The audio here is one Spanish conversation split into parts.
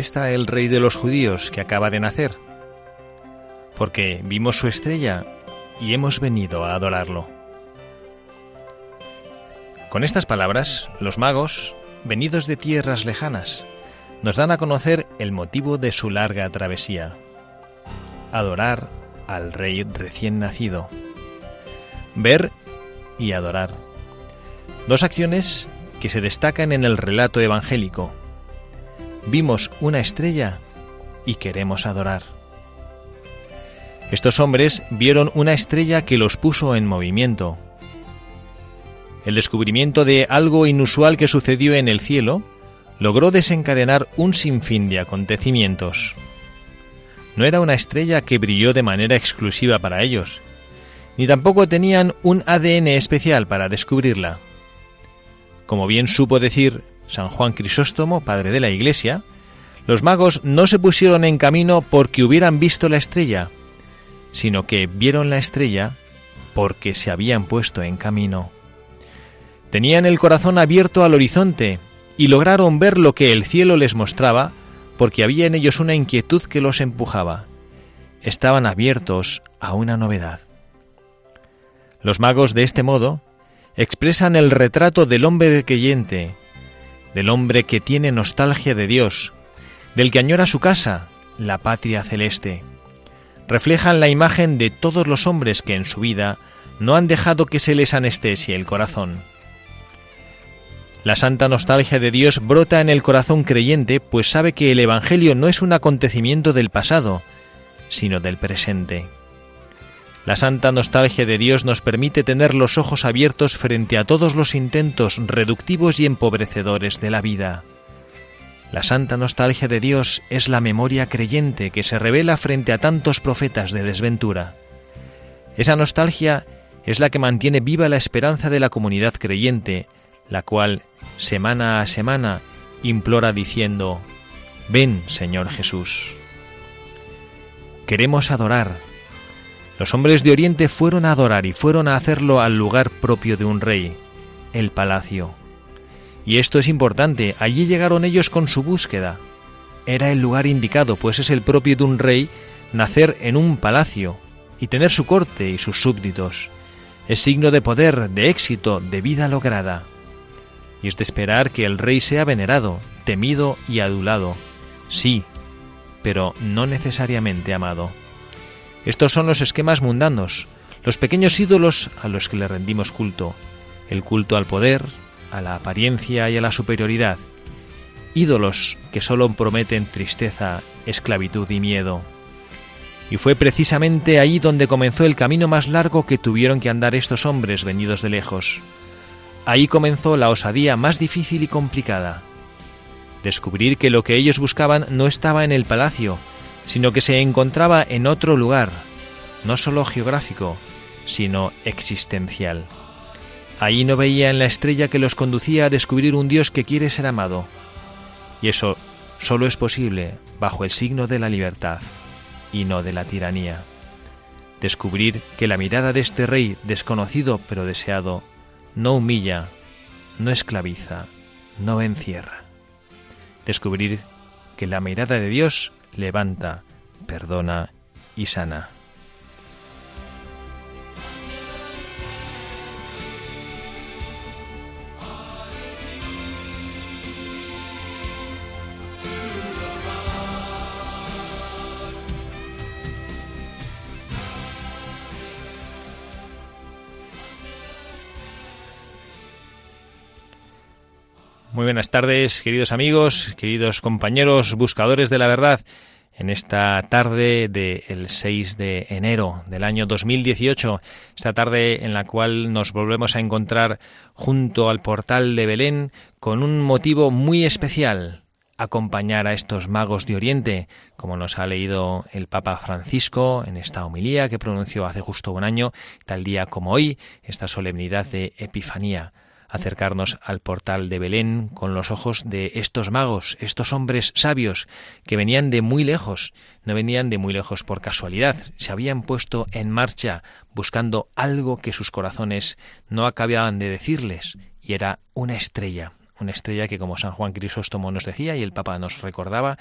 ¿Dónde está el rey de los judíos que acaba de nacer? Porque vimos su estrella y hemos venido a adorarlo. Con estas palabras, los magos, venidos de tierras lejanas, nos dan a conocer el motivo de su larga travesía. Adorar al rey recién nacido. Ver y adorar. Dos acciones que se destacan en el relato evangélico vimos una estrella y queremos adorar. Estos hombres vieron una estrella que los puso en movimiento. El descubrimiento de algo inusual que sucedió en el cielo logró desencadenar un sinfín de acontecimientos. No era una estrella que brilló de manera exclusiva para ellos, ni tampoco tenían un ADN especial para descubrirla. Como bien supo decir San Juan Crisóstomo, padre de la Iglesia, los magos no se pusieron en camino porque hubieran visto la estrella, sino que vieron la estrella porque se habían puesto en camino. Tenían el corazón abierto al horizonte y lograron ver lo que el cielo les mostraba porque había en ellos una inquietud que los empujaba. Estaban abiertos a una novedad. Los magos de este modo expresan el retrato del hombre creyente, del hombre que tiene nostalgia de Dios, del que añora su casa, la patria celeste. Reflejan la imagen de todos los hombres que en su vida no han dejado que se les anestesie el corazón. La santa nostalgia de Dios brota en el corazón creyente, pues sabe que el Evangelio no es un acontecimiento del pasado, sino del presente. La santa nostalgia de Dios nos permite tener los ojos abiertos frente a todos los intentos reductivos y empobrecedores de la vida. La santa nostalgia de Dios es la memoria creyente que se revela frente a tantos profetas de desventura. Esa nostalgia es la que mantiene viva la esperanza de la comunidad creyente, la cual, semana a semana, implora diciendo, Ven, Señor Jesús. Queremos adorar, los hombres de Oriente fueron a adorar y fueron a hacerlo al lugar propio de un rey, el palacio. Y esto es importante, allí llegaron ellos con su búsqueda. Era el lugar indicado, pues es el propio de un rey nacer en un palacio y tener su corte y sus súbditos. Es signo de poder, de éxito, de vida lograda. Y es de esperar que el rey sea venerado, temido y adulado. Sí, pero no necesariamente amado. Estos son los esquemas mundanos, los pequeños ídolos a los que le rendimos culto, el culto al poder, a la apariencia y a la superioridad, ídolos que sólo prometen tristeza, esclavitud y miedo. Y fue precisamente ahí donde comenzó el camino más largo que tuvieron que andar estos hombres venidos de lejos. Ahí comenzó la osadía más difícil y complicada. Descubrir que lo que ellos buscaban no estaba en el palacio, sino que se encontraba en otro lugar, no solo geográfico, sino existencial. Ahí no veía en la estrella que los conducía a descubrir un Dios que quiere ser amado. Y eso solo es posible bajo el signo de la libertad y no de la tiranía. Descubrir que la mirada de este rey desconocido pero deseado no humilla, no esclaviza, no encierra. Descubrir que la mirada de Dios levanta, perdona y sana. Muy buenas tardes, queridos amigos, queridos compañeros, buscadores de la verdad. En esta tarde del 6 de enero del año 2018, esta tarde en la cual nos volvemos a encontrar junto al portal de Belén con un motivo muy especial, acompañar a estos magos de Oriente, como nos ha leído el Papa Francisco en esta homilía que pronunció hace justo un año, tal día como hoy, esta solemnidad de Epifanía acercarnos al portal de Belén con los ojos de estos magos, estos hombres sabios que venían de muy lejos, no venían de muy lejos por casualidad, se habían puesto en marcha buscando algo que sus corazones no acababan de decirles, y era una estrella, una estrella que como San Juan Crisóstomo nos decía y el Papa nos recordaba,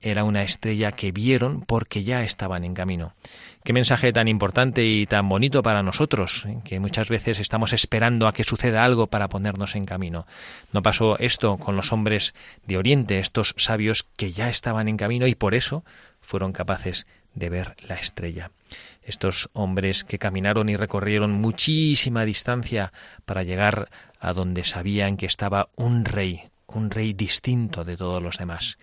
era una estrella que vieron porque ya estaban en camino. Qué mensaje tan importante y tan bonito para nosotros, ¿eh? que muchas veces estamos esperando a que suceda algo para ponernos en camino. No pasó esto con los hombres de Oriente, estos sabios que ya estaban en camino y por eso fueron capaces de ver la estrella. Estos hombres que caminaron y recorrieron muchísima distancia para llegar a donde sabían que estaba un rey, un rey distinto de todos los demás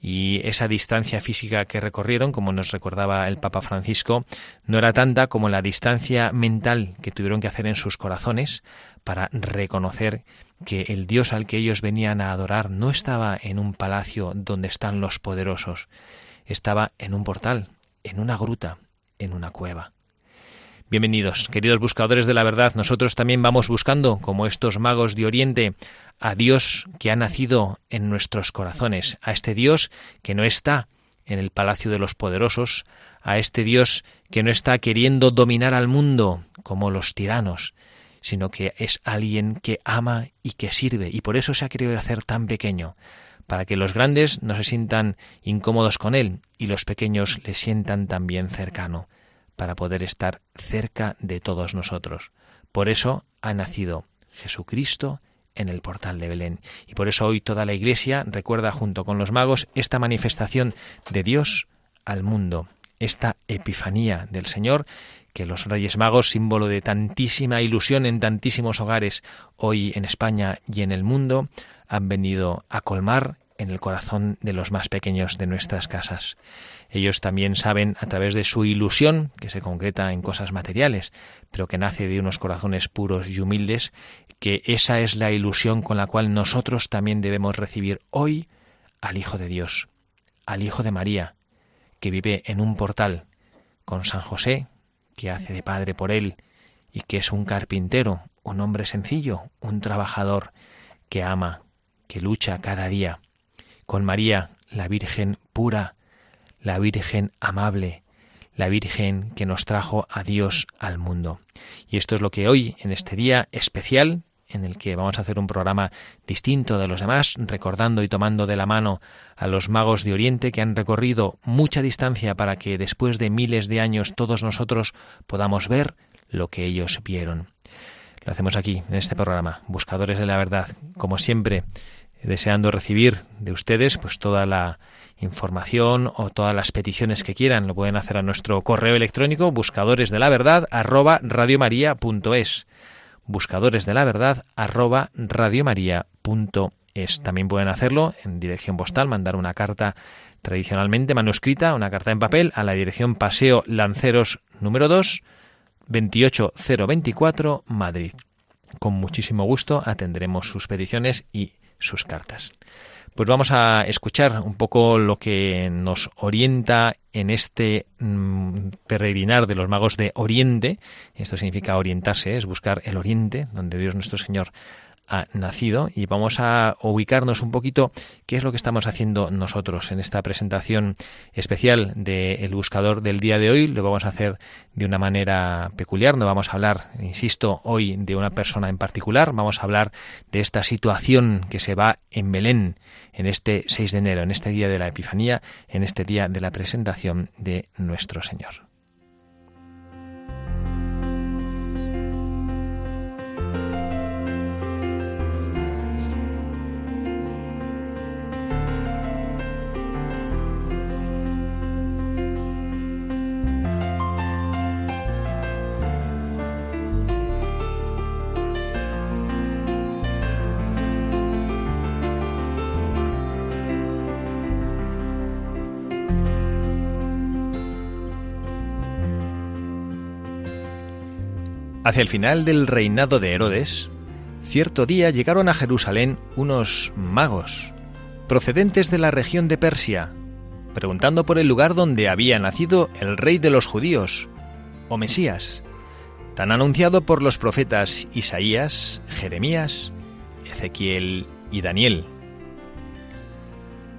y esa distancia física que recorrieron, como nos recordaba el Papa Francisco, no era tanta como la distancia mental que tuvieron que hacer en sus corazones para reconocer que el Dios al que ellos venían a adorar no estaba en un palacio donde están los poderosos, estaba en un portal, en una gruta, en una cueva. Bienvenidos, queridos buscadores de la verdad. Nosotros también vamos buscando, como estos magos de Oriente, a Dios que ha nacido en nuestros corazones, a este Dios que no está en el palacio de los poderosos, a este Dios que no está queriendo dominar al mundo como los tiranos, sino que es alguien que ama y que sirve, y por eso se ha querido hacer tan pequeño, para que los grandes no se sientan incómodos con él y los pequeños le sientan también cercano, para poder estar cerca de todos nosotros. Por eso ha nacido Jesucristo en el portal de Belén. Y por eso hoy toda la Iglesia recuerda junto con los magos esta manifestación de Dios al mundo, esta epifanía del Señor que los Reyes Magos, símbolo de tantísima ilusión en tantísimos hogares hoy en España y en el mundo, han venido a colmar en el corazón de los más pequeños de nuestras casas. Ellos también saben a través de su ilusión, que se concreta en cosas materiales, pero que nace de unos corazones puros y humildes, que esa es la ilusión con la cual nosotros también debemos recibir hoy al Hijo de Dios, al Hijo de María, que vive en un portal, con San José, que hace de padre por él, y que es un carpintero, un hombre sencillo, un trabajador, que ama, que lucha cada día, con María, la Virgen pura, la Virgen amable, la Virgen que nos trajo a Dios al mundo. Y esto es lo que hoy, en este día especial, en el que vamos a hacer un programa distinto de los demás, recordando y tomando de la mano a los magos de Oriente que han recorrido mucha distancia para que después de miles de años todos nosotros podamos ver lo que ellos vieron. Lo hacemos aquí, en este programa, Buscadores de la Verdad, como siempre, deseando recibir de ustedes pues toda la información o todas las peticiones que quieran lo pueden hacer a nuestro correo electrónico buscadores de la verdad arroba buscadores de la verdad arroba radiomaria.es también pueden hacerlo en dirección postal mandar una carta tradicionalmente manuscrita una carta en papel a la dirección Paseo Lanceros número 2 28024 Madrid. Con muchísimo gusto atenderemos sus peticiones y sus cartas. Pues vamos a escuchar un poco lo que nos orienta en este mm, peregrinar de los magos de Oriente. Esto significa orientarse, es buscar el Oriente, donde Dios nuestro Señor ha nacido y vamos a ubicarnos un poquito qué es lo que estamos haciendo nosotros en esta presentación especial del buscador del día de hoy. Lo vamos a hacer de una manera peculiar, no vamos a hablar, insisto, hoy de una persona en particular, vamos a hablar de esta situación que se va en Belén en este 6 de enero, en este día de la Epifanía, en este día de la presentación de nuestro Señor. Hacia el final del reinado de Herodes, cierto día llegaron a Jerusalén unos magos, procedentes de la región de Persia, preguntando por el lugar donde había nacido el rey de los judíos, o Mesías, tan anunciado por los profetas Isaías, Jeremías, Ezequiel y Daniel.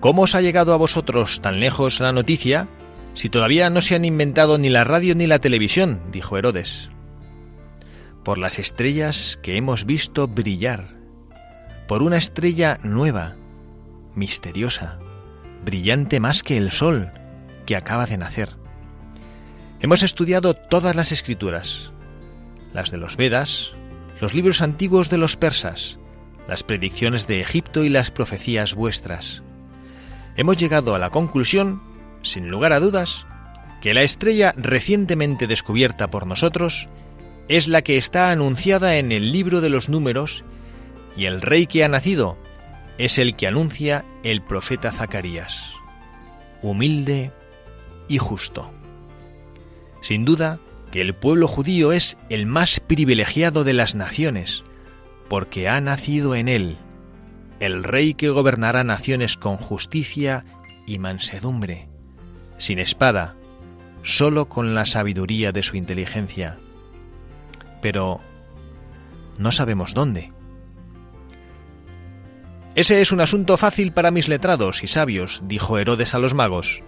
¿Cómo os ha llegado a vosotros tan lejos la noticia si todavía no se han inventado ni la radio ni la televisión? dijo Herodes. Por las estrellas que hemos visto brillar, por una estrella nueva, misteriosa, brillante más que el sol que acaba de nacer. Hemos estudiado todas las escrituras, las de los Vedas, los libros antiguos de los persas, las predicciones de Egipto y las profecías vuestras. Hemos llegado a la conclusión sin lugar a dudas, que la estrella recientemente descubierta por nosotros es la que está anunciada en el libro de los números y el rey que ha nacido es el que anuncia el profeta Zacarías, humilde y justo. Sin duda que el pueblo judío es el más privilegiado de las naciones, porque ha nacido en él el rey que gobernará naciones con justicia y mansedumbre sin espada, solo con la sabiduría de su inteligencia. Pero no sabemos dónde. Ese es un asunto fácil para mis letrados y sabios, dijo Herodes a los magos.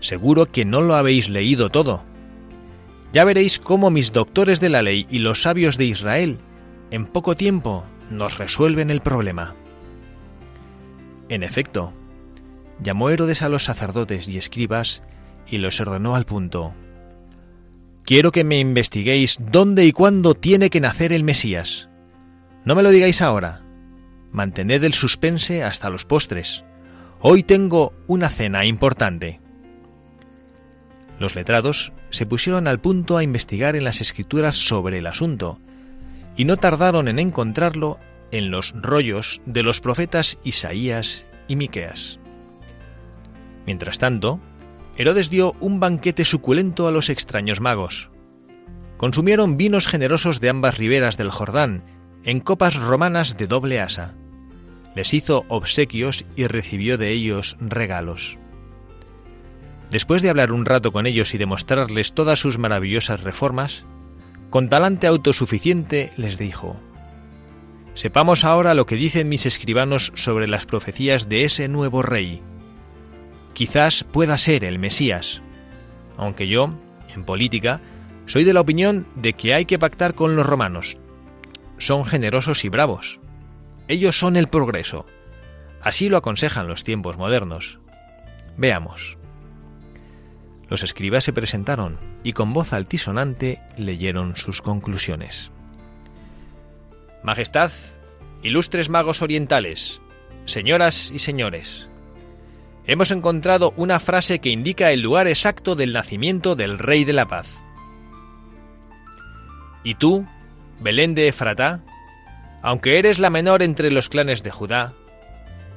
Seguro que no lo habéis leído todo. Ya veréis cómo mis doctores de la ley y los sabios de Israel en poco tiempo nos resuelven el problema. En efecto, llamó Herodes a los sacerdotes y escribas y los ordenó al punto. Quiero que me investiguéis dónde y cuándo tiene que nacer el Mesías. No me lo digáis ahora. Mantened el suspense hasta los postres. Hoy tengo una cena importante. Los letrados se pusieron al punto a investigar en las escrituras sobre el asunto, y no tardaron en encontrarlo en los rollos de los profetas Isaías y Miqueas. Mientras tanto, Herodes dio un banquete suculento a los extraños magos. Consumieron vinos generosos de ambas riberas del Jordán, en copas romanas de doble asa. Les hizo obsequios y recibió de ellos regalos. Después de hablar un rato con ellos y demostrarles todas sus maravillosas reformas, con talante autosuficiente les dijo, Sepamos ahora lo que dicen mis escribanos sobre las profecías de ese nuevo rey, quizás pueda ser el Mesías, aunque yo, en política, soy de la opinión de que hay que pactar con los romanos. Son generosos y bravos. Ellos son el progreso. Así lo aconsejan los tiempos modernos. Veamos. Los escribas se presentaron y con voz altisonante leyeron sus conclusiones. Majestad, ilustres magos orientales, señoras y señores, hemos encontrado una frase que indica el lugar exacto del nacimiento del Rey de la Paz. Y tú, Belén de Efratá, aunque eres la menor entre los clanes de Judá,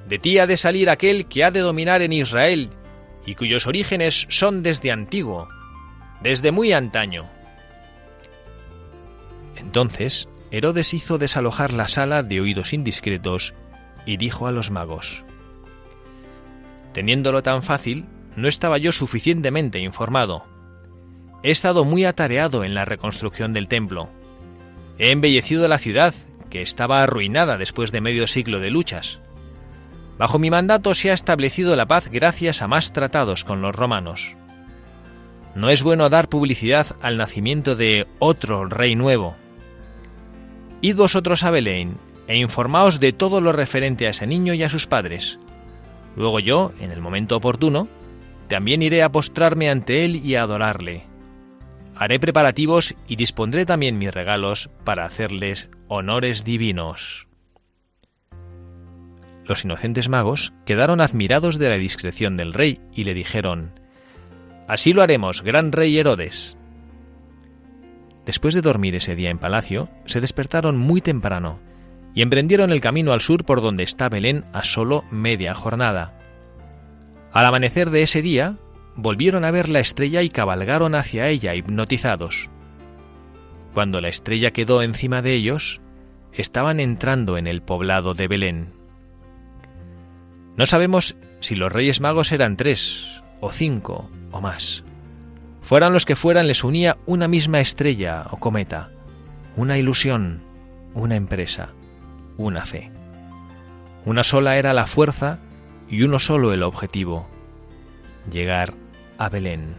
de ti ha de salir aquel que ha de dominar en Israel y cuyos orígenes son desde antiguo, desde muy antaño. Entonces Herodes hizo desalojar la sala de oídos indiscretos y dijo a los magos, Teniéndolo tan fácil, no estaba yo suficientemente informado. He estado muy atareado en la reconstrucción del templo. He embellecido la ciudad, que estaba arruinada después de medio siglo de luchas. Bajo mi mandato se ha establecido la paz gracias a más tratados con los romanos. No es bueno dar publicidad al nacimiento de otro rey nuevo. Id vosotros a Belén e informaos de todo lo referente a ese niño y a sus padres, Luego yo, en el momento oportuno, también iré a postrarme ante él y a adorarle. Haré preparativos y dispondré también mis regalos para hacerles honores divinos. Los inocentes magos quedaron admirados de la discreción del rey y le dijeron, Así lo haremos, gran rey Herodes. Después de dormir ese día en palacio, se despertaron muy temprano y emprendieron el camino al sur por donde está Belén a solo media jornada. Al amanecer de ese día, volvieron a ver la estrella y cabalgaron hacia ella hipnotizados. cuando la estrella quedó encima de ellos, estaban entrando en el poblado de Belén. No sabemos si los reyes magos eran tres, o cinco, o más. Fueran los que fueran, les unía una misma estrella o cometa, una ilusión, una empresa, una fe. Una sola era la fuerza y uno solo el objetivo, llegar a Belén.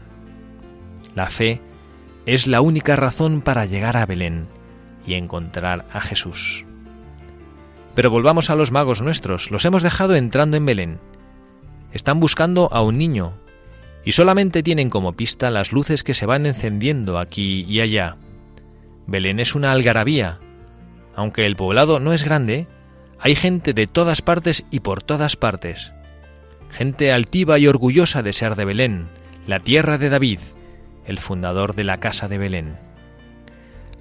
La fe es la única razón para llegar a Belén y encontrar a Jesús. Pero volvamos a los magos nuestros, los hemos dejado entrando en Belén. Están buscando a un niño, y solamente tienen como pista las luces que se van encendiendo aquí y allá. Belén es una algarabía. Aunque el poblado no es grande, hay gente de todas partes y por todas partes. Gente altiva y orgullosa de ser de Belén, la tierra de David, el fundador de la casa de Belén.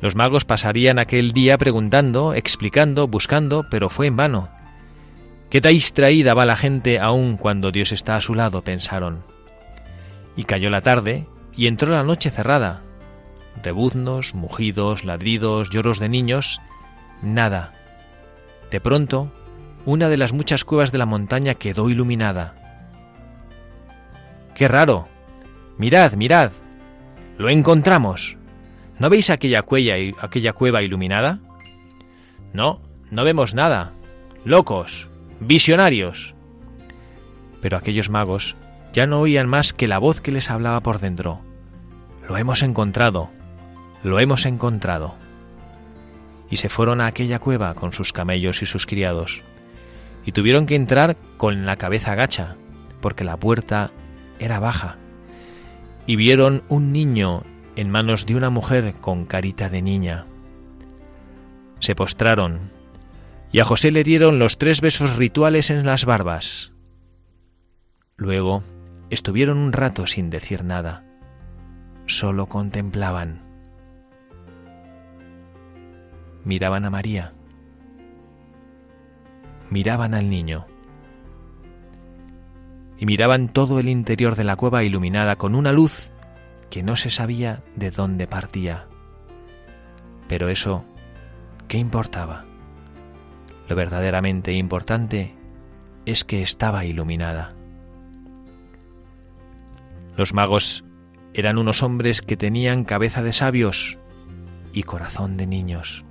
Los magos pasarían aquel día preguntando, explicando, buscando, pero fue en vano. Qué distraída va la gente aún cuando Dios está a su lado, pensaron. Y cayó la tarde y entró la noche cerrada. Rebuznos, mugidos, ladridos, lloros de niños, nada. De pronto, una de las muchas cuevas de la montaña quedó iluminada. ¡Qué raro! Mirad, mirad. Lo encontramos. ¿No veis aquella, aquella cueva iluminada? No, no vemos nada. Locos, visionarios. Pero aquellos magos ya no oían más que la voz que les hablaba por dentro. Lo hemos encontrado, lo hemos encontrado. Y se fueron a aquella cueva con sus camellos y sus criados, y tuvieron que entrar con la cabeza gacha, porque la puerta era baja. Y vieron un niño en manos de una mujer con carita de niña. Se postraron, y a José le dieron los tres besos rituales en las barbas. Luego Estuvieron un rato sin decir nada, solo contemplaban. Miraban a María, miraban al niño y miraban todo el interior de la cueva iluminada con una luz que no se sabía de dónde partía. Pero eso, ¿qué importaba? Lo verdaderamente importante es que estaba iluminada. Los magos eran unos hombres que tenían cabeza de sabios y corazón de niños.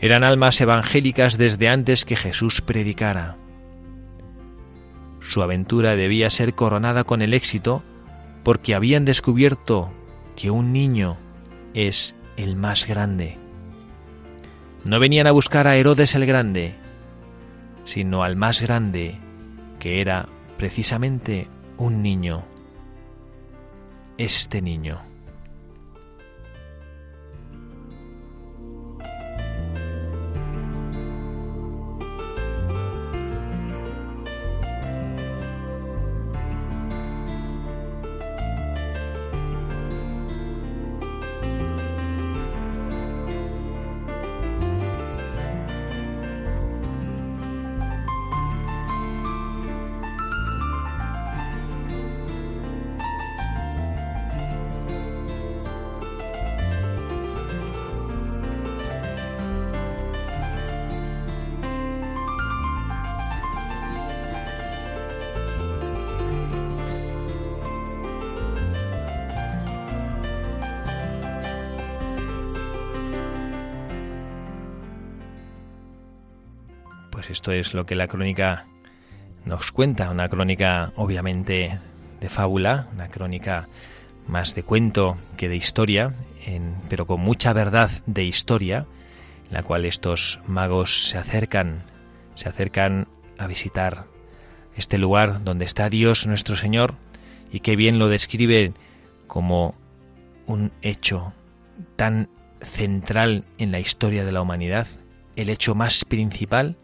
Eran almas evangélicas desde antes que Jesús predicara. Su aventura debía ser coronada con el éxito porque habían descubierto que un niño es el más grande. No venían a buscar a Herodes el Grande, sino al más grande, que era precisamente un niño este niño. Es lo que la crónica nos cuenta, una crónica obviamente de fábula, una crónica más de cuento que de historia, pero con mucha verdad de historia, en la cual estos magos se acercan, se acercan a visitar este lugar donde está Dios nuestro Señor y que bien lo describe como un hecho tan central en la historia de la humanidad, el hecho más principal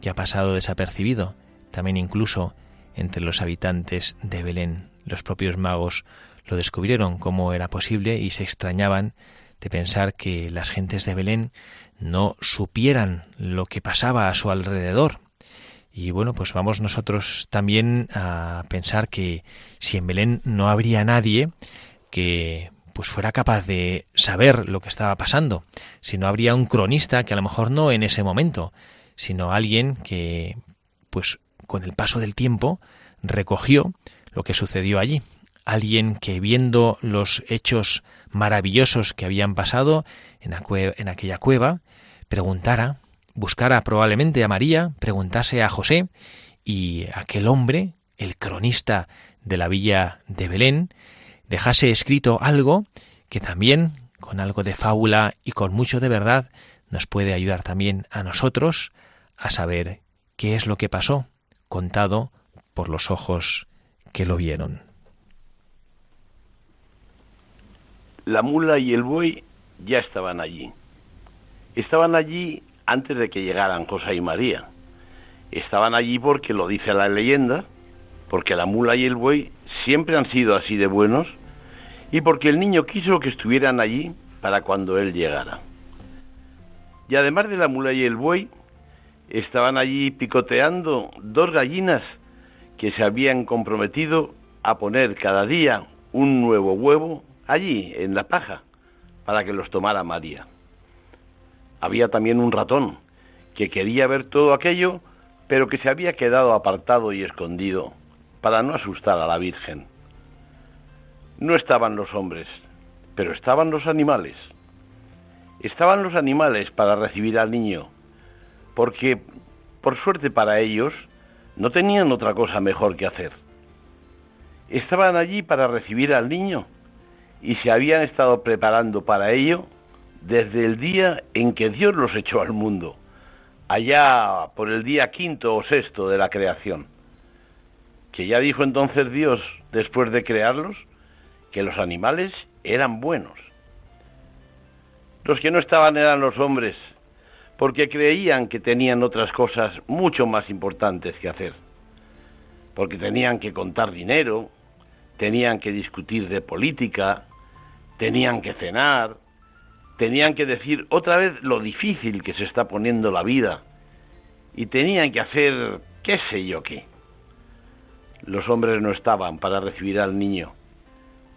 que ha pasado desapercibido, también incluso entre los habitantes de Belén. Los propios magos lo descubrieron cómo era posible y se extrañaban de pensar que las gentes de Belén no supieran lo que pasaba a su alrededor. Y bueno, pues vamos nosotros también a pensar que si en Belén no habría nadie que pues fuera capaz de saber lo que estaba pasando, si no habría un cronista que a lo mejor no en ese momento, sino alguien que pues con el paso del tiempo recogió lo que sucedió allí, alguien que viendo los hechos maravillosos que habían pasado en, en aquella cueva, preguntara, buscara probablemente a María, preguntase a José y aquel hombre, el cronista de la villa de Belén, dejase escrito algo que también, con algo de fábula y con mucho de verdad, nos puede ayudar también a nosotros a saber qué es lo que pasó, contado por los ojos que lo vieron. La mula y el buey ya estaban allí. Estaban allí antes de que llegaran José y María. Estaban allí porque lo dice la leyenda, porque la mula y el buey siempre han sido así de buenos y porque el niño quiso que estuvieran allí para cuando él llegara. Y además de la mula y el buey, estaban allí picoteando dos gallinas que se habían comprometido a poner cada día un nuevo huevo allí, en la paja, para que los tomara María. Había también un ratón que quería ver todo aquello, pero que se había quedado apartado y escondido para no asustar a la Virgen. No estaban los hombres, pero estaban los animales. Estaban los animales para recibir al niño, porque, por suerte para ellos, no tenían otra cosa mejor que hacer. Estaban allí para recibir al niño y se habían estado preparando para ello desde el día en que Dios los echó al mundo, allá por el día quinto o sexto de la creación que ya dijo entonces Dios, después de crearlos, que los animales eran buenos. Los que no estaban eran los hombres, porque creían que tenían otras cosas mucho más importantes que hacer, porque tenían que contar dinero, tenían que discutir de política, tenían que cenar, tenían que decir otra vez lo difícil que se está poniendo la vida, y tenían que hacer qué sé yo qué los hombres no estaban para recibir al niño,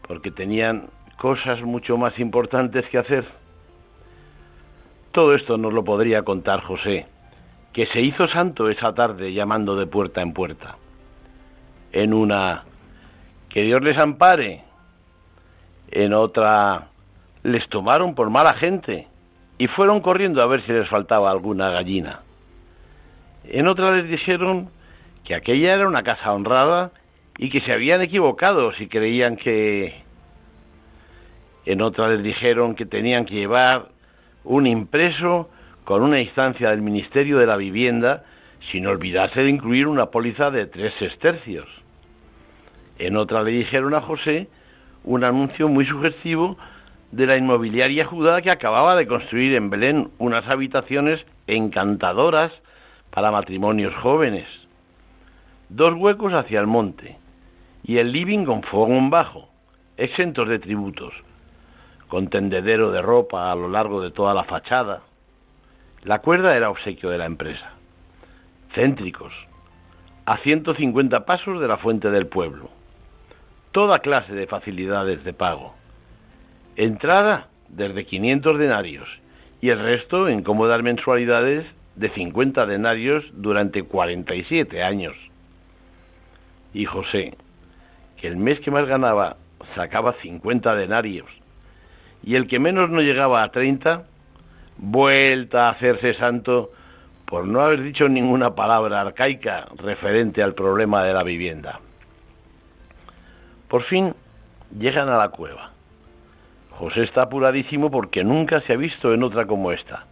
porque tenían cosas mucho más importantes que hacer. Todo esto nos lo podría contar José, que se hizo santo esa tarde llamando de puerta en puerta. En una, que Dios les ampare, en otra, les tomaron por mala gente y fueron corriendo a ver si les faltaba alguna gallina. En otra les dijeron que aquella era una casa honrada y que se habían equivocado si creían que en otra les dijeron que tenían que llevar un impreso con una instancia del Ministerio de la Vivienda sin olvidarse de incluir una póliza de tres estercios. En otra le dijeron a José un anuncio muy sugestivo de la inmobiliaria judá que acababa de construir en Belén unas habitaciones encantadoras para matrimonios jóvenes dos huecos hacia el monte y el living con fogón bajo, exentos de tributos, con tendedero de ropa a lo largo de toda la fachada. La cuerda era obsequio de la empresa. Céntricos, a 150 pasos de la fuente del pueblo. Toda clase de facilidades de pago. Entrada desde 500 denarios y el resto en cómodas mensualidades de 50 denarios durante 47 años y José, que el mes que más ganaba sacaba 50 denarios y el que menos no llegaba a 30, vuelta a hacerse santo por no haber dicho ninguna palabra arcaica referente al problema de la vivienda. Por fin llegan a la cueva. José está apuradísimo porque nunca se ha visto en otra como esta,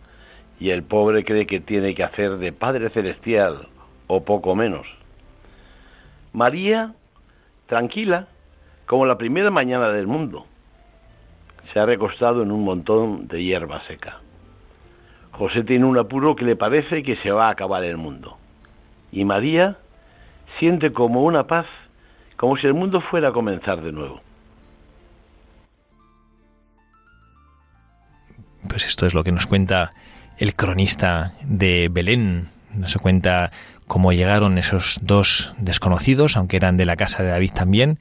y el pobre cree que tiene que hacer de Padre Celestial, o poco menos. María, tranquila, como la primera mañana del mundo, se ha recostado en un montón de hierba seca. José tiene un apuro que le parece que se va a acabar el mundo. Y María siente como una paz, como si el mundo fuera a comenzar de nuevo. Pues esto es lo que nos cuenta el cronista de Belén. Nos cuenta cómo llegaron esos dos desconocidos, aunque eran de la casa de David también.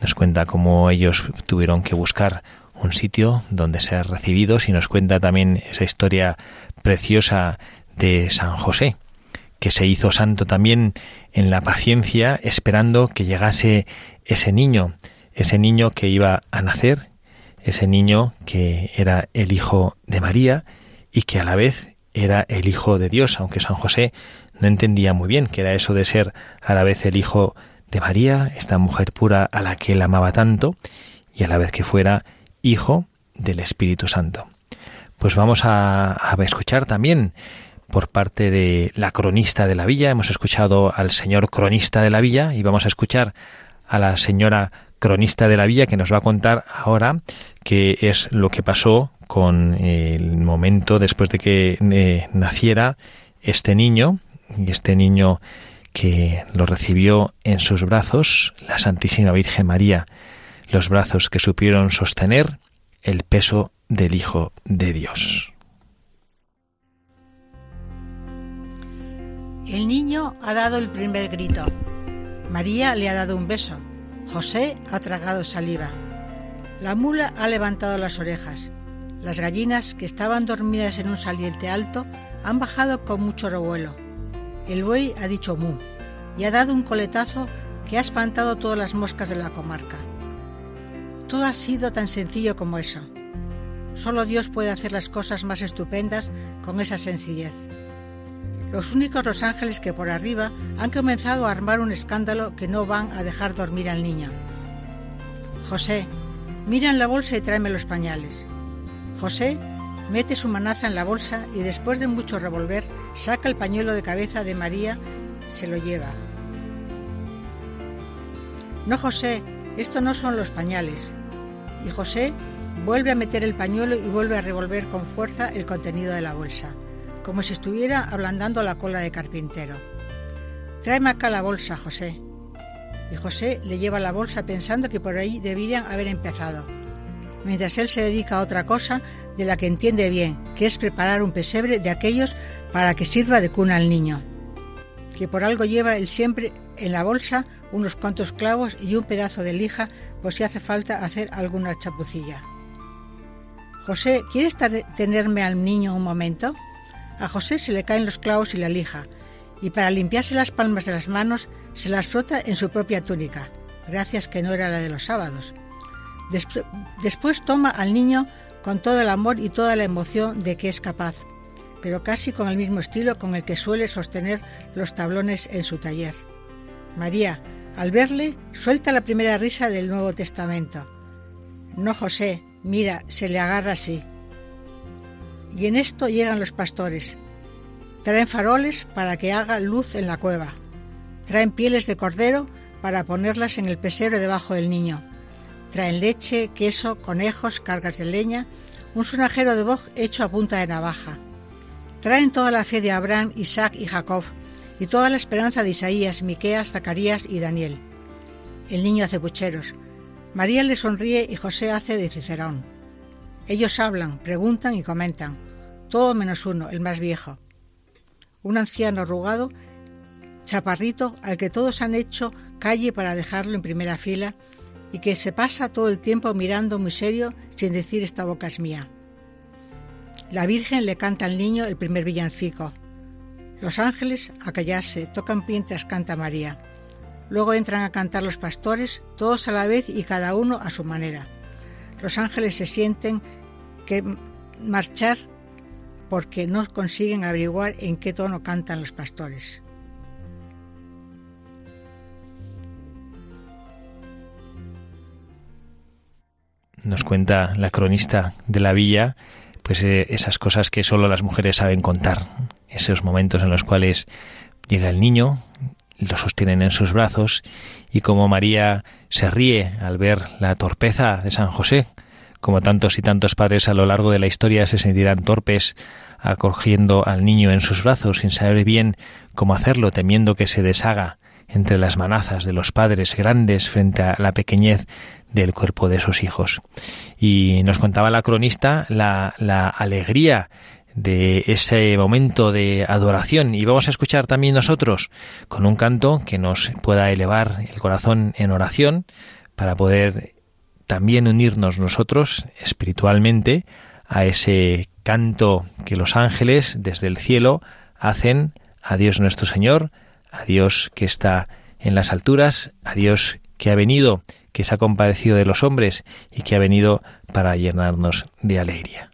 Nos cuenta cómo ellos tuvieron que buscar un sitio donde ser recibidos y nos cuenta también esa historia preciosa de San José, que se hizo santo también en la paciencia esperando que llegase ese niño, ese niño que iba a nacer, ese niño que era el hijo de María y que a la vez era el hijo de Dios, aunque San José no entendía muy bien que era eso de ser a la vez el hijo de María, esta mujer pura a la que él amaba tanto, y a la vez que fuera hijo del Espíritu Santo. Pues vamos a, escuchar también por parte de la cronista de la villa. Hemos escuchado al señor cronista de la villa y vamos a escuchar a la señora cronista de la villa que nos va a contar ahora qué es lo que pasó con el momento después de que eh, naciera este niño y este niño que lo recibió en sus brazos la Santísima Virgen María, los brazos que supieron sostener el peso del Hijo de Dios. El niño ha dado el primer grito. María le ha dado un beso. José ha tragado saliva. La mula ha levantado las orejas. Las gallinas, que estaban dormidas en un saliente alto, han bajado con mucho revuelo. El buey ha dicho mu y ha dado un coletazo que ha espantado todas las moscas de la comarca. Todo ha sido tan sencillo como eso. Solo Dios puede hacer las cosas más estupendas con esa sencillez los únicos los ángeles que por arriba han comenzado a armar un escándalo que no van a dejar dormir al niño. José, mira en la bolsa y tráeme los pañales. José mete su manaza en la bolsa y después de mucho revolver saca el pañuelo de cabeza de María, se lo lleva. No, José, esto no son los pañales. Y José vuelve a meter el pañuelo y vuelve a revolver con fuerza el contenido de la bolsa como si estuviera ablandando la cola de carpintero. Tráeme acá la bolsa, José. Y José le lleva la bolsa pensando que por ahí deberían haber empezado, mientras él se dedica a otra cosa de la que entiende bien, que es preparar un pesebre de aquellos para que sirva de cuna al niño, que por algo lleva él siempre en la bolsa unos cuantos clavos y un pedazo de lija por si hace falta hacer alguna chapucilla. José, ¿quieres tenerme al niño un momento? A José se le caen los clavos y la lija, y para limpiarse las palmas de las manos se las frota en su propia túnica, gracias que no era la de los sábados. Después toma al niño con todo el amor y toda la emoción de que es capaz, pero casi con el mismo estilo con el que suele sostener los tablones en su taller. María, al verle, suelta la primera risa del Nuevo Testamento. No, José, mira, se le agarra así. Y en esto llegan los pastores. Traen faroles para que haga luz en la cueva. Traen pieles de cordero para ponerlas en el pesebre debajo del niño. Traen leche, queso, conejos, cargas de leña, un sonajero de boj hecho a punta de navaja. Traen toda la fe de Abraham, Isaac y Jacob, y toda la esperanza de Isaías, Miqueas, Zacarías y Daniel. El niño hace pucheros. María le sonríe y José hace de Cicerón. Ellos hablan, preguntan y comentan todo menos uno, el más viejo. Un anciano arrugado, chaparrito, al que todos han hecho calle para dejarlo en primera fila y que se pasa todo el tiempo mirando muy serio sin decir esta boca es mía. La Virgen le canta al niño el primer villancico. Los ángeles a callarse tocan mientras canta María. Luego entran a cantar los pastores, todos a la vez y cada uno a su manera. Los ángeles se sienten que marchar porque no consiguen averiguar en qué tono cantan los pastores. Nos cuenta la cronista de la villa, pues eh, esas cosas que solo las mujeres saben contar, esos momentos en los cuales llega el niño, lo sostienen en sus brazos y como María se ríe al ver la torpeza de San José, como tantos y tantos padres a lo largo de la historia se sentirán torpes acogiendo al niño en sus brazos sin saber bien cómo hacerlo, temiendo que se deshaga entre las manazas de los padres grandes frente a la pequeñez del cuerpo de sus hijos. Y nos contaba la cronista la, la alegría de ese momento de adoración. Y vamos a escuchar también nosotros con un canto que nos pueda elevar el corazón en oración para poder también unirnos nosotros espiritualmente a ese canto que los ángeles desde el cielo hacen. A Dios nuestro Señor, a Dios que está en las alturas, a Dios que ha venido, que se ha compadecido de los hombres y que ha venido para llenarnos de alegría.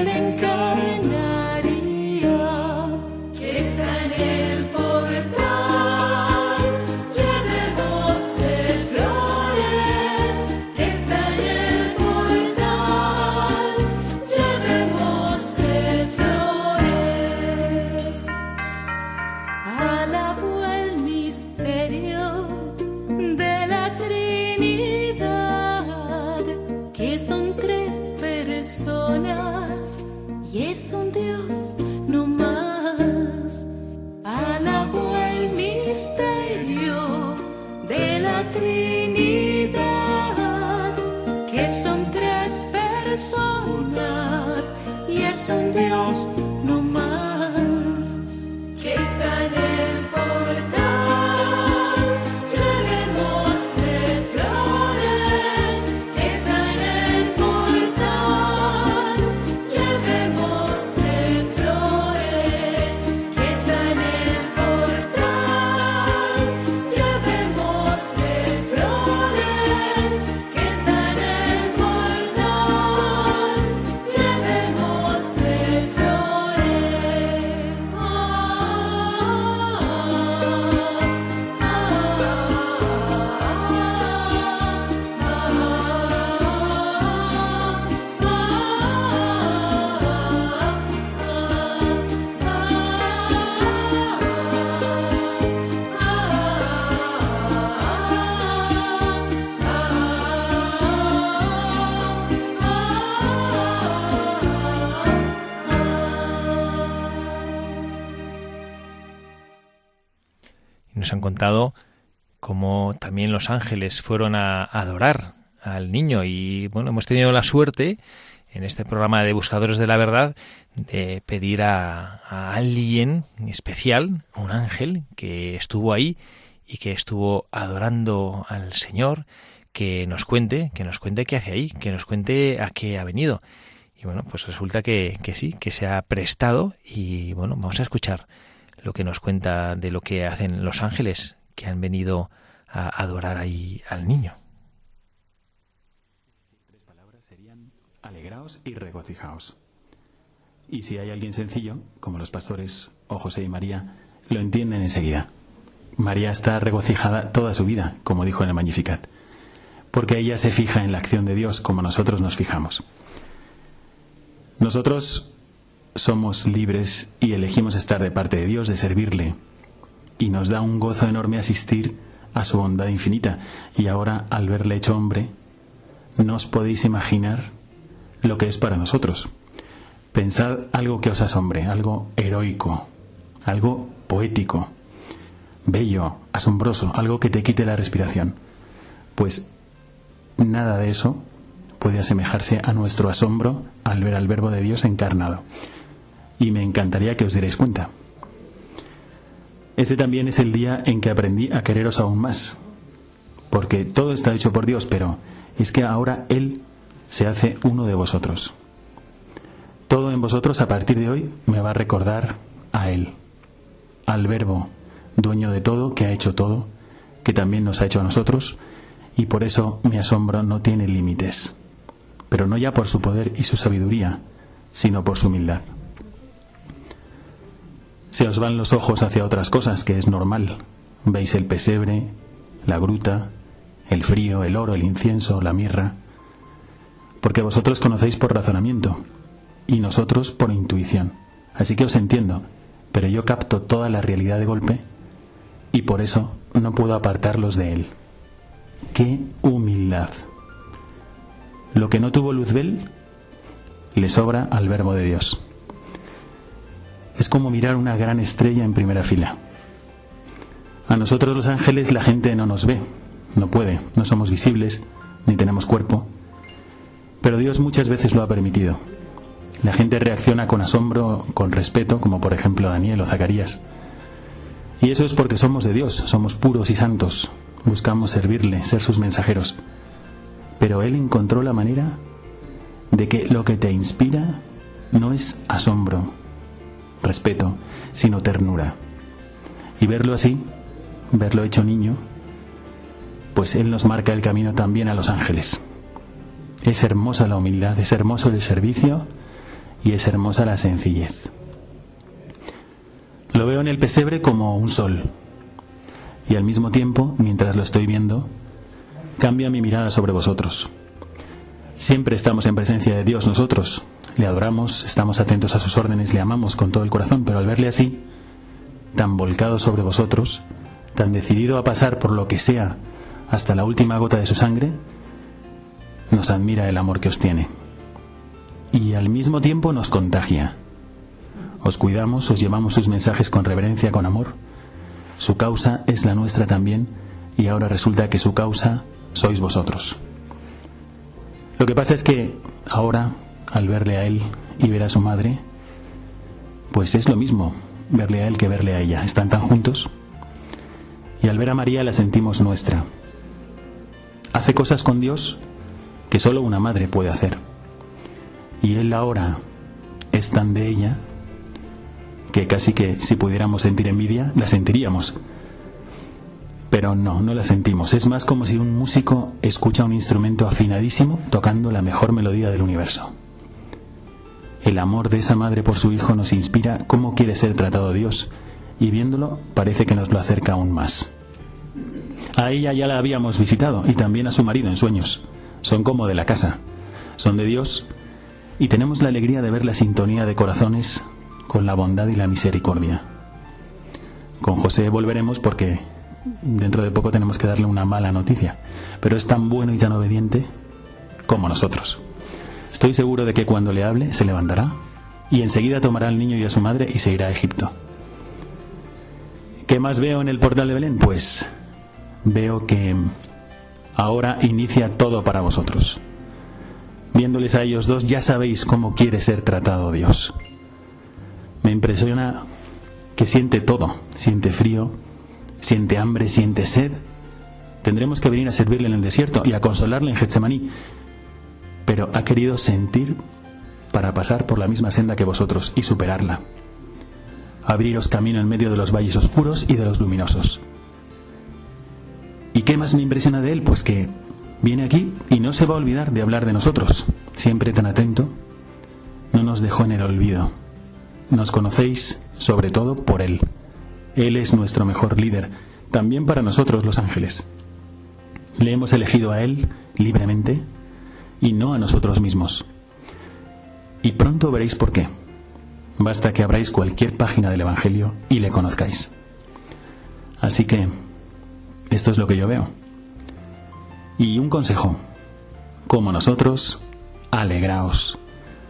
el encanto. Han contado cómo también los ángeles fueron a adorar al niño y bueno, hemos tenido la suerte en este programa de Buscadores de la Verdad de pedir a, alguien especial, un ángel que estuvo ahí y que estuvo adorando al Señor, que nos cuente, que nos cuente qué hace ahí, que nos cuente a qué ha venido. Y bueno, pues resulta que, que sí, que se ha prestado y bueno, vamos a escuchar lo que nos cuenta de lo que hacen los ángeles que han venido a adorar ahí al niño. Tres palabras serían alegraos y regocijaos. Y si hay alguien sencillo, como los pastores o José y María, lo entienden enseguida. María está regocijada toda su vida, como dijo en el Magnificat, porque ella se fija en la acción de Dios como nosotros nos fijamos. Nosotros somos libres y elegimos estar de parte de Dios, de servirle. Y nos da un gozo enorme asistir a su bondad infinita. Y ahora, al verle hecho hombre, no os podéis imaginar lo que es para nosotros. Pensad algo que os asombre, algo heroico, algo poético, bello, asombroso, algo que te quite la respiración. Pues nada de eso puede asemejarse a nuestro asombro al ver al Verbo de Dios encarnado. Y me encantaría que os dierais cuenta. Este también es el día en que aprendí a quereros aún más, porque todo está hecho por Dios, pero es que ahora Él se hace uno de vosotros. Todo en vosotros a partir de hoy me va a recordar a Él, al Verbo, dueño de todo, que ha hecho todo, que también nos ha hecho a nosotros, y por eso mi asombro no tiene límites, pero no ya por su poder y su sabiduría, sino por su humildad. Se os van los ojos hacia otras cosas, que es normal. Veis el pesebre, la gruta, el frío, el oro, el incienso, la mirra, porque vosotros conocéis por razonamiento y nosotros por intuición. Así que os entiendo, pero yo capto toda la realidad de golpe y por eso no puedo apartarlos de él. ¡Qué humildad! Lo que no tuvo Luzbel le sobra al verbo de Dios. Es como mirar una gran estrella en primera fila. A nosotros los ángeles la gente no nos ve, no puede, no somos visibles, ni tenemos cuerpo, pero Dios muchas veces lo ha permitido. La gente reacciona con asombro, con respeto, como por ejemplo Daniel o Zacarías. Y eso es porque somos de Dios, somos puros y santos, buscamos servirle, ser sus mensajeros. Pero Él encontró la manera de que lo que te inspira no es asombro, respeto, sino ternura. Y verlo así, verlo hecho niño, pues Él nos marca el camino también a los ángeles. Es hermosa la humildad, es hermoso el servicio y es hermosa la sencillez. Lo veo en el pesebre como un sol. Y al mismo tiempo, mientras lo estoy viendo, cambia mi mirada sobre vosotros. Siempre estamos en presencia de Dios nosotros. Le adoramos, estamos atentos a sus órdenes, le amamos con todo el corazón, pero al verle así, tan volcado sobre vosotros, tan decidido a pasar por lo que sea hasta la última gota de su sangre, nos admira el amor que os tiene. Y al mismo tiempo nos contagia os cuidamos, os llevamos sus mensajes con reverencia, con amor. Su causa es la nuestra también y ahora resulta que su causa sois vosotros. Lo que pasa es que ahora, al verle a él y ver a su madre, pues es lo mismo verle a él que verle a ella. Están tan juntos. Y al ver a María la sentimos nuestra. Hace cosas con Dios que solo una madre puede hacer. Y él ahora es tan de ella que casi que si pudiéramos sentir envidia, la sentiríamos. Pero no, no la sentimos. Es más como si un músico escucha un instrumento afinadísimo tocando la mejor melodía del universo. El amor de esa madre por su hijo nos inspira cómo quiere ser tratado Dios y viéndolo parece que nos lo acerca aún más. A ella ya la habíamos visitado y también a su marido en sueños. Son como de la casa, son de Dios y tenemos la alegría de ver la sintonía de corazones con la bondad y la misericordia. Con José volveremos porque dentro de poco tenemos que darle una mala noticia, pero es tan bueno y tan obediente como nosotros. Estoy seguro de que cuando le hable se levantará y enseguida tomará al niño y a su madre y se irá a Egipto. ¿Qué más veo en el portal de Belén? Pues veo que ahora inicia todo para vosotros. Viéndoles a ellos dos ya sabéis cómo quiere ser tratado Dios. Me impresiona que siente todo, siente frío, siente hambre, siente sed. Tendremos que venir a servirle en el desierto y a consolarle en Getsemaní, pero ha querido sentir para pasar por la misma senda que vosotros y superarla. Abriros camino en medio de los valles oscuros y de los luminosos. ¿Y qué más me impresiona de él? Pues que viene aquí y no se va a olvidar de hablar de nosotros, siempre tan atento, no nos dejó en el olvido. Nos conocéis sobre todo por Él. Él es nuestro mejor líder, también para nosotros los ángeles. Le hemos elegido a Él libremente y no a nosotros mismos. Y pronto veréis por qué. Basta que abráis cualquier página del Evangelio y le conozcáis. Así que, esto es lo que yo veo. Y un consejo. Como nosotros, alegraos.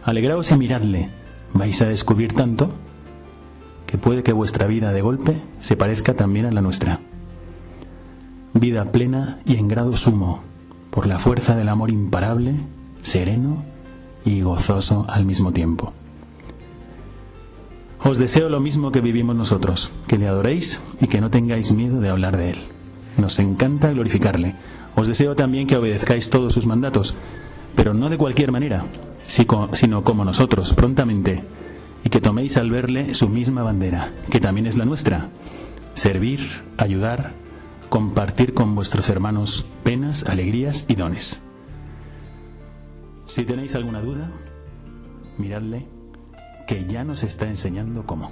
Alegraos y miradle vais a descubrir tanto que puede que vuestra vida de golpe se parezca también a la nuestra. Vida plena y en grado sumo, por la fuerza del amor imparable sereno y gozoso al mismo tiempo. Os deseo lo mismo que vivimos nosotros, que le adoréis y que no tengáis miedo de hablar de Él. Nos encanta glorificarle. Os deseo también que obedezcáis todos sus mandatos, pero no de cualquier manera, sino como nosotros, prontamente, y que toméis al verle su misma bandera, que también es la nuestra, servir, ayudar, compartir con vuestros hermanos penas, alegrías y dones. Si tenéis alguna duda, miradle que ya nos está enseñando cómo.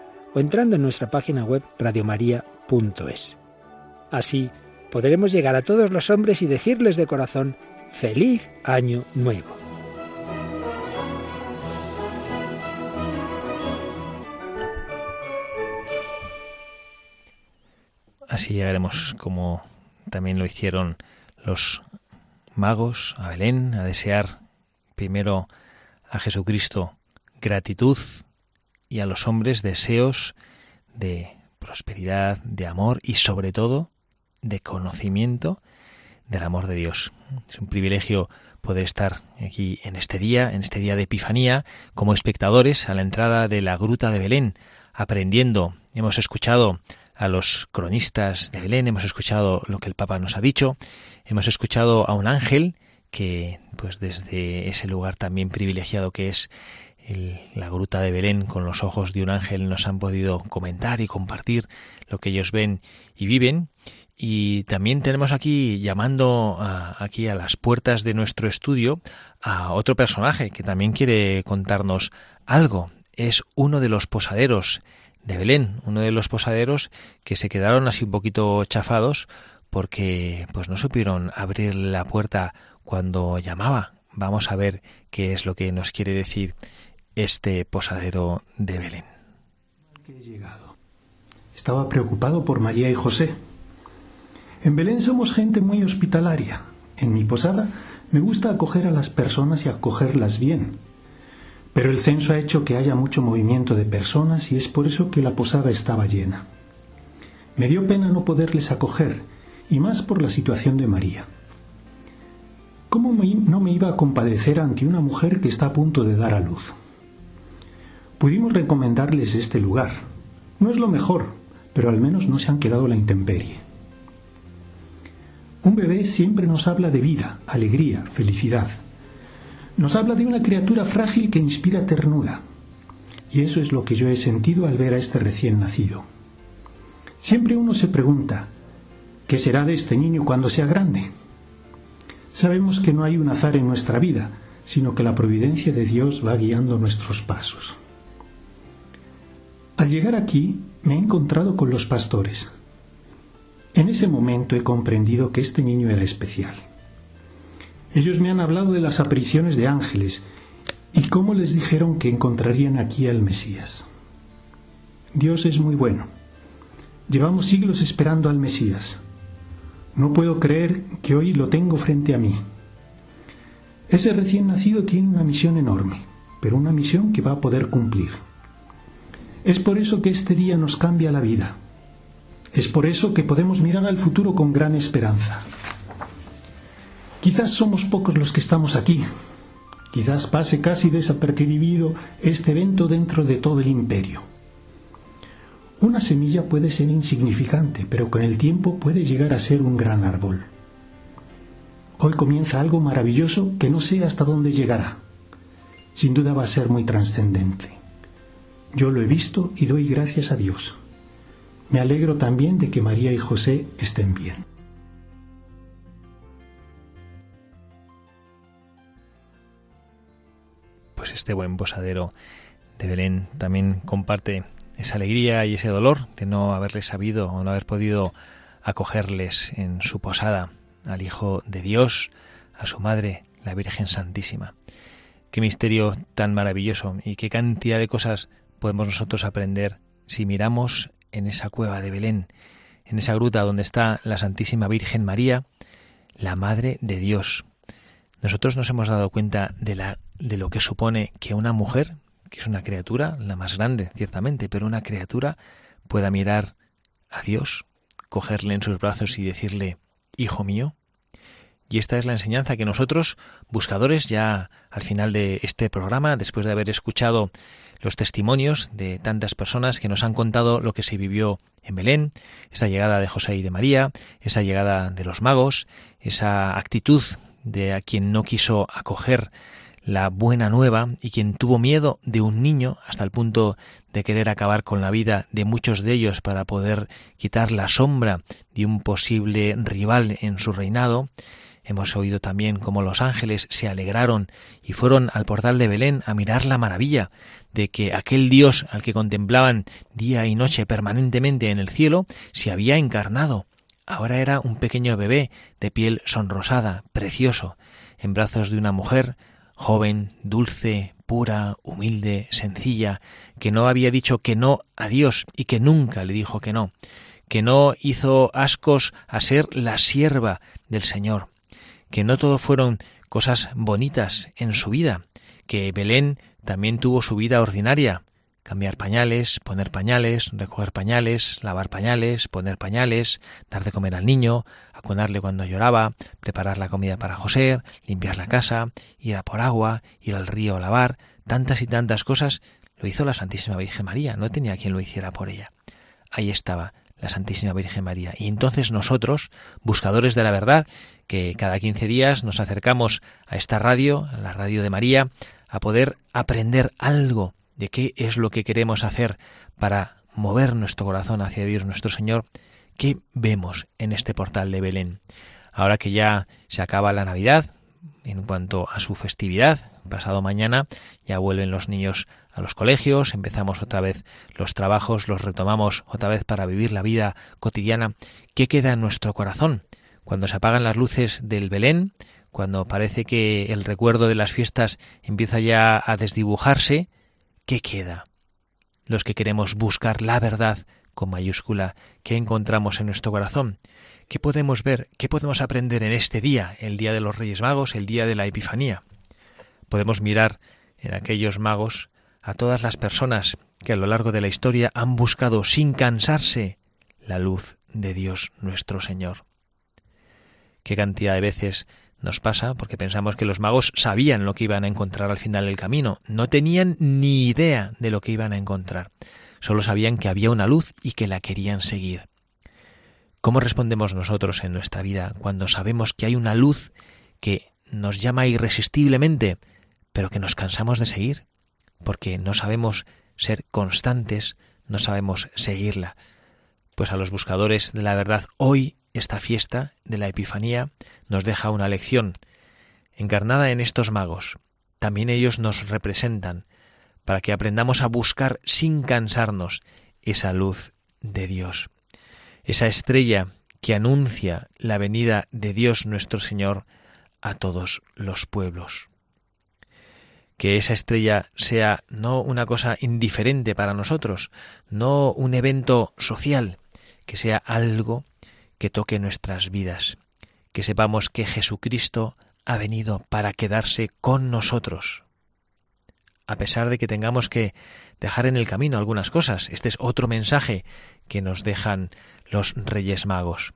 o entrando en nuestra página web radiomaria.es. Así podremos llegar a todos los hombres y decirles de corazón, feliz año nuevo. Así llegaremos como también lo hicieron los magos a Belén, a desear primero a Jesucristo gratitud y a los hombres deseos de prosperidad, de amor y sobre todo de conocimiento del amor de Dios. Es un privilegio poder estar aquí en este día, en este día de Epifanía, como espectadores a la entrada de la gruta de Belén, aprendiendo. Hemos escuchado a los cronistas de Belén, hemos escuchado lo que el Papa nos ha dicho, hemos escuchado a un ángel que, pues desde ese lugar también privilegiado que es la gruta de Belén, con los ojos de un ángel, nos han podido comentar y compartir lo que ellos ven y viven. Y también tenemos aquí, llamando aquí a las puertas de nuestro estudio, a otro personaje que también quiere contarnos algo. Es uno de los posaderos de Belén, uno de los posaderos que se quedaron así un poquito chafados porque pues no supieron abrir la puerta cuando llamaba. Vamos a ver qué es lo que nos quiere decir este posadero de Belén. Estaba preocupado por María y José. En Belén somos gente muy hospitalaria. En mi posada me gusta acoger a las personas y acogerlas bien pero el censo ha hecho que haya mucho movimiento de personas y es por eso que la posada estaba llena. Me dio pena no poderles acoger, y más por la situación de María. ¿Cómo no me iba a compadecer ante una mujer que está a punto de dar a luz? Pudimos recomendarles este lugar. No es lo mejor, pero al menos no se han quedado la intemperie. Un bebé siempre nos habla de vida, alegría, felicidad nos habla de una criatura frágil que inspira ternura. Y eso es lo que yo he sentido al ver a este recién nacido. Siempre uno se pregunta, ¿qué será de este niño cuando sea grande? Sabemos que no hay un azar en nuestra vida, sino que la providencia de Dios va guiando nuestros pasos. Al llegar aquí me he encontrado con los pastores. En ese momento he comprendido que este niño era especial. Ellos me han hablado de las apariciones de ángeles y cómo les dijeron que encontrarían aquí al Mesías. Dios es muy bueno. Llevamos siglos esperando al Mesías. No puedo creer que hoy lo tengo frente a mí. Ese recién nacido tiene una misión enorme, pero una misión que va a poder cumplir. Es por eso que este día nos cambia la vida. Es por eso que podemos mirar al futuro con gran esperanza. Quizás somos pocos los que estamos aquí. Quizás pase casi desapercibido este evento dentro de todo el imperio. Una semilla puede ser insignificante, pero con el tiempo puede llegar a ser un gran árbol. Hoy comienza algo maravilloso que no sé hasta dónde llegará. Sin duda va a ser muy trascendente. Yo lo he visto y doy gracias a Dios. Me alegro también de que María y José estén bien. Pues este buen posadero de Belén también comparte esa alegría y ese dolor de no haberles sabido o no haber podido acogerles en su posada al Hijo de Dios, a su Madre, la Virgen Santísima. Qué misterio tan maravilloso y qué cantidad de cosas podemos nosotros aprender si miramos en esa cueva de Belén, en esa gruta donde está la Santísima Virgen María, la Madre de Dios. Nosotros nos hemos dado cuenta de, la, de lo que supone que una mujer, que es una criatura, la más grande, ciertamente, pero una criatura pueda mirar a Dios, cogerle en sus brazos y decirle, Hijo mío. Y esta es la enseñanza que nosotros, buscadores, ya al final de este programa, después de haber escuchado los testimonios de tantas personas que nos han contado lo que se vivió en Belén, esa llegada de José y de María, esa llegada de los magos, esa actitud de a quien no quiso acoger la buena nueva y quien tuvo miedo de un niño hasta el punto de querer acabar con la vida de muchos de ellos para poder quitar la sombra de un posible rival en su reinado, Hemos oído también cómo los ángeles se alegraron y fueron al portal de Belén a mirar la maravilla de que aquel Dios al que contemplaban día y noche permanentemente en el cielo se había encarnado. Ahora era un pequeño bebé de piel sonrosada, precioso, en brazos de una mujer joven, dulce, pura, humilde, sencilla, que no había dicho que no a Dios y que nunca le dijo que no, que no hizo ascos a ser la sierva del Señor, que no todo fueron cosas bonitas en su vida, que Belén también tuvo su vida ordinaria, cambiar pañales, poner pañales, recoger pañales, lavar pañales, poner pañales, dar de comer al niño, acunarle cuando lloraba, preparar la comida para José, limpiar la casa, ir a por agua, ir al río a lavar, tantas y tantas cosas lo hizo la Santísima Virgen María, no tenía quien lo hiciera por ella. Ahí estaba la Santísima Virgen María. Y entonces nosotros, buscadores de la verdad, que cada quince días nos acercamos a esta radio, a la radio de María, a poder aprender algo de qué es lo que queremos hacer para mover nuestro corazón hacia Dios nuestro Señor, ¿qué vemos en este portal de Belén? Ahora que ya se acaba la Navidad, en cuanto a su festividad, pasado mañana ya vuelven los niños los colegios, empezamos otra vez los trabajos, los retomamos otra vez para vivir la vida cotidiana. ¿Qué queda en nuestro corazón? Cuando se apagan las luces del Belén, cuando parece que el recuerdo de las fiestas empieza ya a desdibujarse, ¿qué queda? Los que queremos buscar la verdad con mayúscula, ¿qué encontramos en nuestro corazón? ¿Qué podemos ver? ¿Qué podemos aprender en este día, el día de los Reyes Magos, el día de la Epifanía? Podemos mirar en aquellos magos a todas las personas que a lo largo de la historia han buscado sin cansarse la luz de Dios nuestro Señor. Qué cantidad de veces nos pasa porque pensamos que los magos sabían lo que iban a encontrar al final del camino, no tenían ni idea de lo que iban a encontrar, solo sabían que había una luz y que la querían seguir. ¿Cómo respondemos nosotros en nuestra vida cuando sabemos que hay una luz que nos llama irresistiblemente, pero que nos cansamos de seguir? Porque no sabemos ser constantes, no sabemos seguirla. Pues a los buscadores de la verdad hoy esta fiesta de la Epifanía nos deja una lección encarnada en estos magos. También ellos nos representan para que aprendamos a buscar sin cansarnos esa luz de Dios, esa estrella que anuncia la venida de Dios nuestro Señor a todos los pueblos. Que esa estrella sea no una cosa indiferente para nosotros, no un evento social, que sea algo que toque nuestras vidas, que sepamos que Jesucristo ha venido para quedarse con nosotros. A pesar de que tengamos que dejar en el camino algunas cosas, este es otro mensaje que nos dejan los Reyes Magos.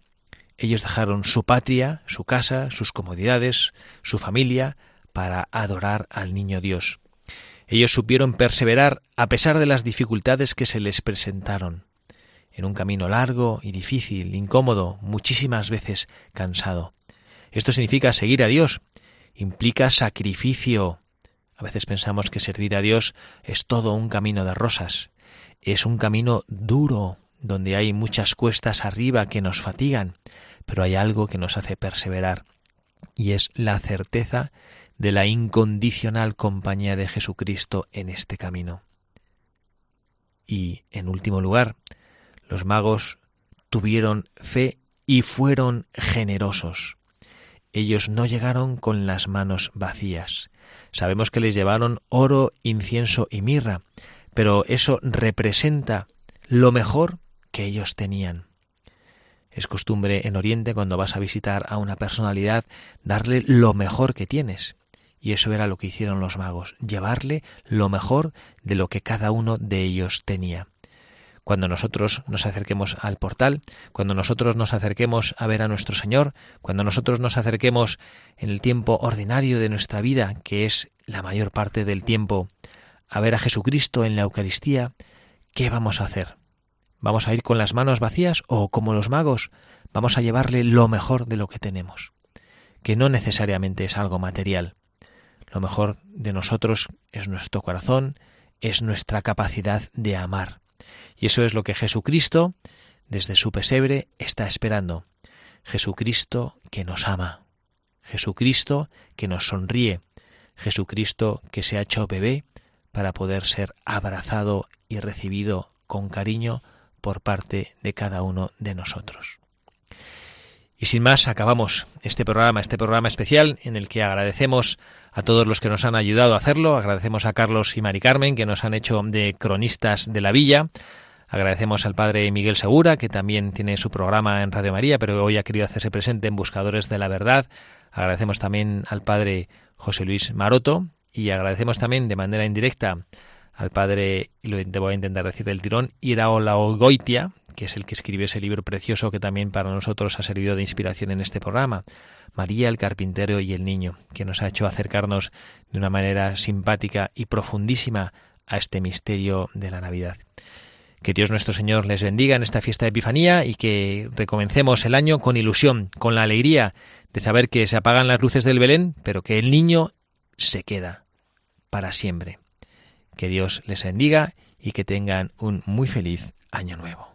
Ellos dejaron su patria, su casa, sus comodidades, su familia, para adorar al niño Dios. Ellos supieron perseverar a pesar de las dificultades que se les presentaron, en un camino largo y difícil, incómodo, muchísimas veces cansado. Esto significa seguir a Dios, implica sacrificio. A veces pensamos que servir a Dios es todo un camino de rosas. Es un camino duro, donde hay muchas cuestas arriba que nos fatigan, pero hay algo que nos hace perseverar, y es la certeza de la incondicional compañía de Jesucristo en este camino. Y, en último lugar, los magos tuvieron fe y fueron generosos. Ellos no llegaron con las manos vacías. Sabemos que les llevaron oro, incienso y mirra, pero eso representa lo mejor que ellos tenían. Es costumbre en Oriente, cuando vas a visitar a una personalidad, darle lo mejor que tienes. Y eso era lo que hicieron los magos, llevarle lo mejor de lo que cada uno de ellos tenía. Cuando nosotros nos acerquemos al portal, cuando nosotros nos acerquemos a ver a nuestro Señor, cuando nosotros nos acerquemos en el tiempo ordinario de nuestra vida, que es la mayor parte del tiempo, a ver a Jesucristo en la Eucaristía, ¿qué vamos a hacer? ¿Vamos a ir con las manos vacías o como los magos vamos a llevarle lo mejor de lo que tenemos? Que no necesariamente es algo material. Lo mejor de nosotros es nuestro corazón, es nuestra capacidad de amar. Y eso es lo que Jesucristo, desde su pesebre, está esperando. Jesucristo que nos ama. Jesucristo que nos sonríe. Jesucristo que se ha hecho bebé para poder ser abrazado y recibido con cariño por parte de cada uno de nosotros. Y sin más, acabamos este programa, este programa especial en el que agradecemos a todos los que nos han ayudado a hacerlo, agradecemos a Carlos y Mari Carmen que nos han hecho de cronistas de la villa, agradecemos al padre Miguel Segura que también tiene su programa en Radio María, pero hoy ha querido hacerse presente en Buscadores de la Verdad, agradecemos también al padre José Luis Maroto y agradecemos también de manera indirecta al padre, y lo voy a intentar decir del tirón, Iraola Ogoitia, que es el que escribió ese libro precioso que también para nosotros ha servido de inspiración en este programa, María, el carpintero y el niño, que nos ha hecho acercarnos de una manera simpática y profundísima a este misterio de la Navidad. Que Dios nuestro Señor les bendiga en esta fiesta de Epifanía y que recomencemos el año con ilusión, con la alegría de saber que se apagan las luces del Belén, pero que el niño se queda para siempre. Que Dios les bendiga y que tengan un muy feliz año nuevo.